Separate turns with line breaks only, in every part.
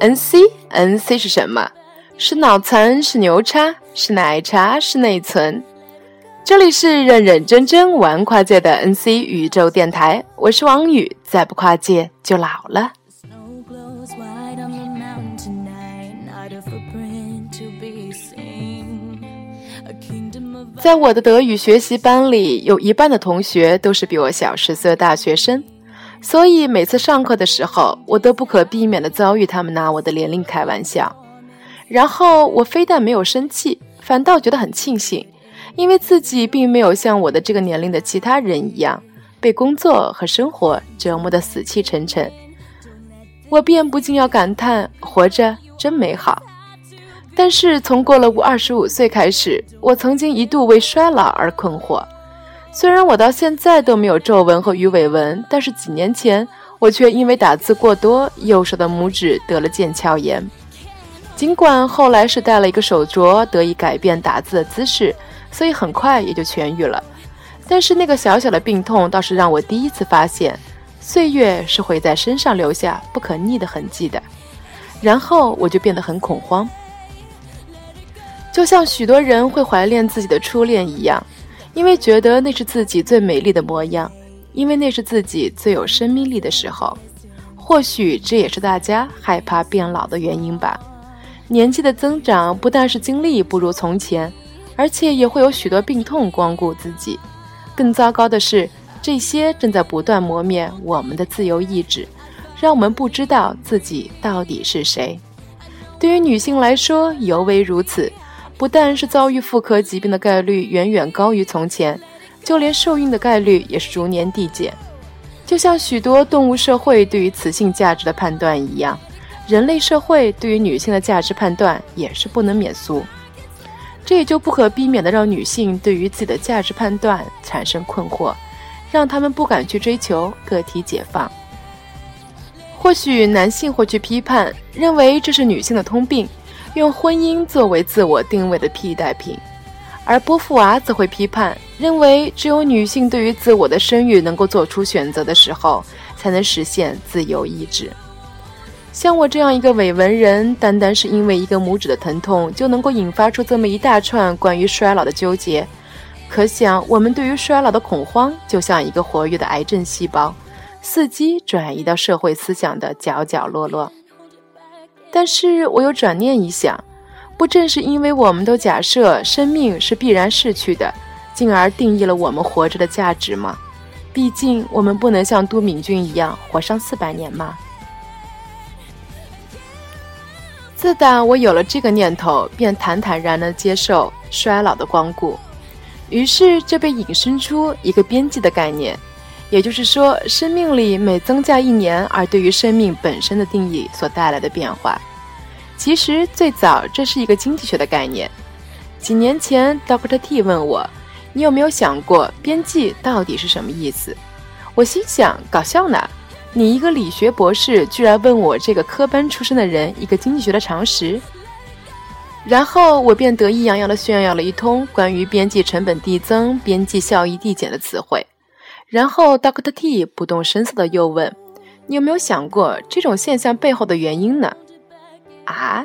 N C N C 是什么？是脑残，是牛叉，是奶茶，是内存。这里是认认真真玩跨界的 N C 宇宙电台，我是王宇，再不跨界就老了。在我的德语学习班里，有一半的同学都是比我小十岁的大学生。所以每次上课的时候，我都不可避免地遭遇他们拿我的年龄开玩笑。然后我非但没有生气，反倒觉得很庆幸，因为自己并没有像我的这个年龄的其他人一样被工作和生活折磨得死气沉沉。我便不禁要感叹：活着真美好。但是从过了我二十五岁开始，我曾经一度为衰老而困惑。虽然我到现在都没有皱纹和鱼尾纹，但是几年前我却因为打字过多，右手的拇指得了腱鞘炎。尽管后来是戴了一个手镯，得以改变打字的姿势，所以很快也就痊愈了。但是那个小小的病痛倒是让我第一次发现，岁月是会在身上留下不可逆的痕迹的。然后我就变得很恐慌，就像许多人会怀念自己的初恋一样。因为觉得那是自己最美丽的模样，因为那是自己最有生命力的时候。或许这也是大家害怕变老的原因吧。年纪的增长不但是精力不如从前，而且也会有许多病痛光顾自己。更糟糕的是，这些正在不断磨灭我们的自由意志，让我们不知道自己到底是谁。对于女性来说，尤为如此。不但是遭遇妇科疾病的概率远远高于从前，就连受孕的概率也是逐年递减。就像许多动物社会对于雌性价值的判断一样，人类社会对于女性的价值判断也是不能免俗。这也就不可避免的让女性对于自己的价值判断产生困惑，让他们不敢去追求个体解放。或许男性会去批判，认为这是女性的通病。用婚姻作为自我定位的替代品，而波伏娃则会批判，认为只有女性对于自我的生育能够做出选择的时候，才能实现自由意志。像我这样一个伪文人，单单是因为一个拇指的疼痛，就能够引发出这么一大串关于衰老的纠结。可想，我们对于衰老的恐慌，就像一个活跃的癌症细胞，伺机转移到社会思想的角角落落。但是我又转念一想，不正是因为我们都假设生命是必然逝去的，进而定义了我们活着的价值吗？毕竟我们不能像都敏俊一样活上四百年吗？自打我有了这个念头，便坦坦然地接受衰老的光顾，于是就被引申出一个边际的概念。也就是说，生命里每增加一年，而对于生命本身的定义所带来的变化，其实最早这是一个经济学的概念。几年前，Dr. T 问我：“你有没有想过边际到底是什么意思？”我心想：搞笑呢！你一个理学博士，居然问我这个科班出身的人一个经济学的常识。然后我便得意洋洋地炫耀了一通关于边际成本递增、边际效益递减的词汇。然后，Doctor T 不动声色的又问：“你有没有想过这种现象背后的原因呢？”啊，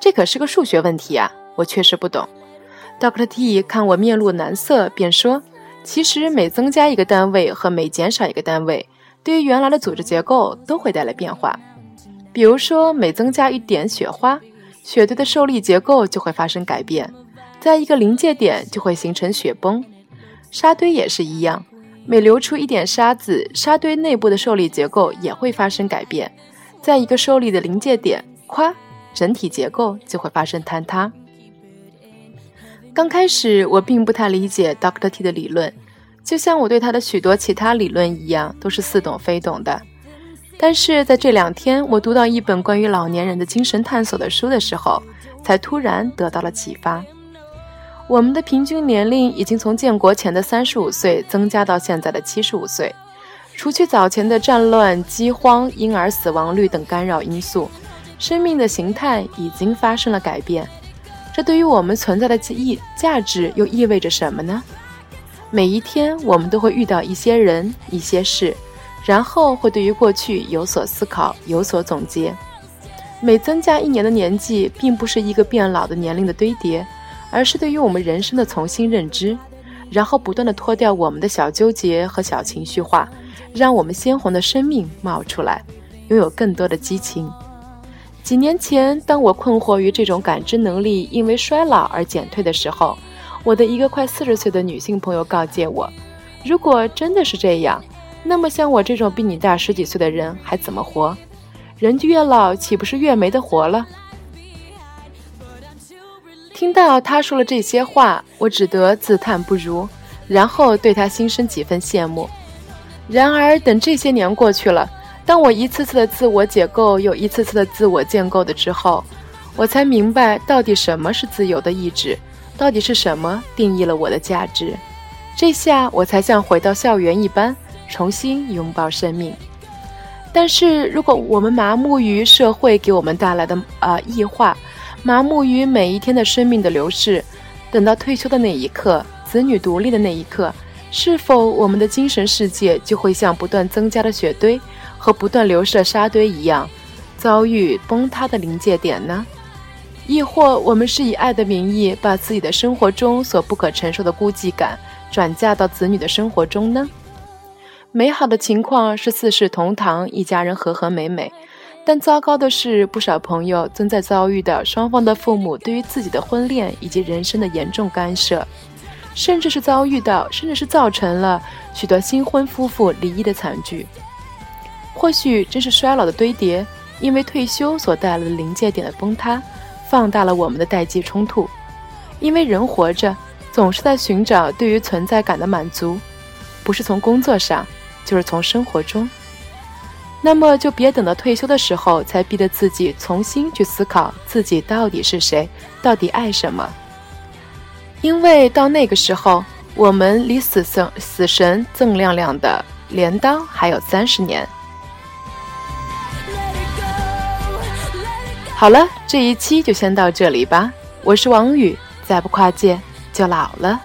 这可是个数学问题啊！我确实不懂。Doctor T 看我面露难色，便说：“其实每增加一个单位和每减少一个单位，对于原来的组织结构都会带来变化。比如说，每增加一点雪花，雪堆的受力结构就会发生改变，在一个临界点就会形成雪崩。沙堆也是一样。”每流出一点沙子，沙堆内部的受力结构也会发生改变，在一个受力的临界点，咵，整体结构就会发生坍塌。刚开始我并不太理解 Dr. T 的理论，就像我对他的许多其他理论一样，都是似懂非懂的。但是在这两天，我读到一本关于老年人的精神探索的书的时候，才突然得到了启发。我们的平均年龄已经从建国前的三十五岁增加到现在的七十五岁，除去早前的战乱、饥荒、婴儿死亡率等干扰因素，生命的形态已经发生了改变。这对于我们存在的意价值又意味着什么呢？每一天，我们都会遇到一些人、一些事，然后会对于过去有所思考，有所总结。每增加一年的年纪，并不是一个变老的年龄的堆叠，而是对于我们人生的重新认知，然后不断的脱掉我们的小纠结和小情绪化，让我们鲜红的生命冒出来，拥有更多的激情。几年前，当我困惑于这种感知能力因为衰老而减退的时候，我的一个快四十岁的女性朋友告诫我：如果真的是这样，那么像我这种比你大十几岁的人还怎么活？人越老，岂不是越没得活了？听到他说了这些话，我只得自叹不如，然后对他心生几分羡慕。然而，等这些年过去了。当我一次次的自我解构，又一次次的自我建构的之后，我才明白到底什么是自由的意志，到底是什么定义了我的价值。这下我才像回到校园一般，重新拥抱生命。但是如果我们麻木于社会给我们带来的啊异化，麻木于每一天的生命的流逝，等到退休的那一刻，子女独立的那一刻，是否我们的精神世界就会像不断增加的雪堆？和不断流逝的沙堆一样，遭遇崩塌的临界点呢？亦或我们是以爱的名义，把自己的生活中所不可承受的孤寂感转嫁到子女的生活中呢？美好的情况是四世同堂，一家人和和美美；但糟糕的是，不少朋友正在遭遇的双方的父母对于自己的婚恋以及人生的严重干涉，甚至是遭遇到，甚至是造成了许多新婚夫妇离异的惨剧。或许真是衰老的堆叠，因为退休所带来的临界点的崩塌，放大了我们的代际冲突。因为人活着，总是在寻找对于存在感的满足，不是从工作上，就是从生活中。那么就别等到退休的时候，才逼着自己重新去思考自己到底是谁，到底爱什么。因为到那个时候，我们离死神死神锃亮亮的镰刀还有三十年。好了，这一期就先到这里吧。我是王宇，再不跨界就老了。